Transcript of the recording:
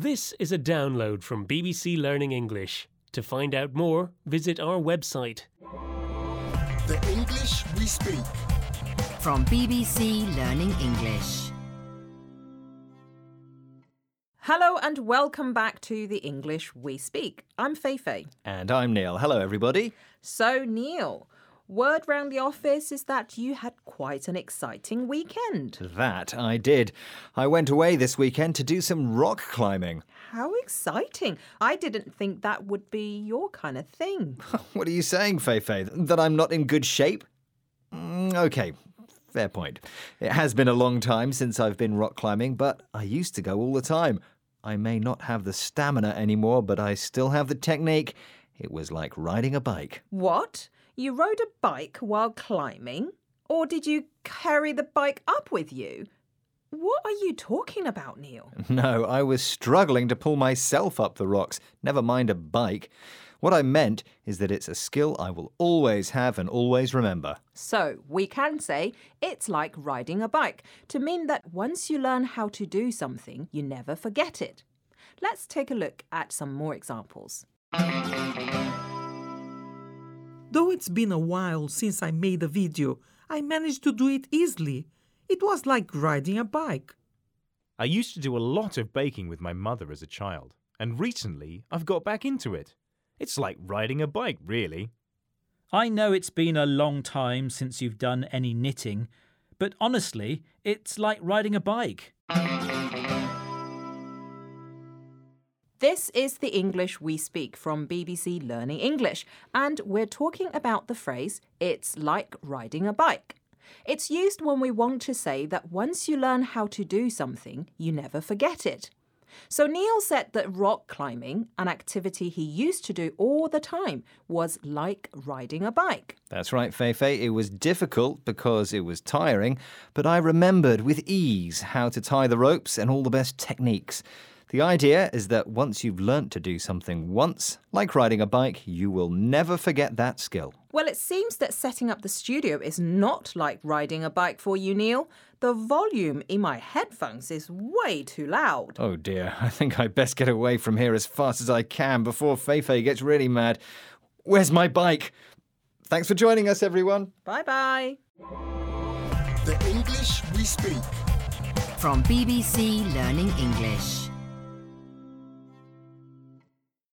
This is a download from BBC Learning English. To find out more, visit our website. The English we speak. From BBC Learning English. Hello and welcome back to the English We Speak. I'm Feifei. And I'm Neil. Hello, everybody. So, Neil, word round the office is that you had quite an exciting weekend. That I did. I went away this weekend to do some rock climbing. How exciting! I didn't think that would be your kind of thing. What are you saying, Feifei? That I'm not in good shape? Mm, okay, fair point. It has been a long time since I've been rock climbing, but I used to go all the time. I may not have the stamina anymore, but I still have the technique. It was like riding a bike. What? You rode a bike while climbing? Or did you carry the bike up with you? What are you talking about, Neil? No, I was struggling to pull myself up the rocks, never mind a bike. What I meant is that it's a skill I will always have and always remember. So, we can say it's like riding a bike to mean that once you learn how to do something, you never forget it. Let's take a look at some more examples. Though it's been a while since I made a video, I managed to do it easily. It was like riding a bike. I used to do a lot of baking with my mother as a child, and recently I've got back into it. It's like riding a bike, really. I know it's been a long time since you've done any knitting, but honestly, it's like riding a bike. This is the English we speak from BBC Learning English, and we're talking about the phrase, it's like riding a bike. It's used when we want to say that once you learn how to do something, you never forget it. So Neil said that rock climbing, an activity he used to do all the time, was like riding a bike. That's right, Feifei. It was difficult because it was tiring, but I remembered with ease how to tie the ropes and all the best techniques. The idea is that once you've learnt to do something once, like riding a bike, you will never forget that skill. Well, it seems that setting up the studio is not like riding a bike for you, Neil. The volume in my headphones is way too loud. Oh dear, I think I'd best get away from here as fast as I can before Feifei gets really mad. Where's my bike? Thanks for joining us, everyone. Bye bye. The English we speak. From BBC Learning English.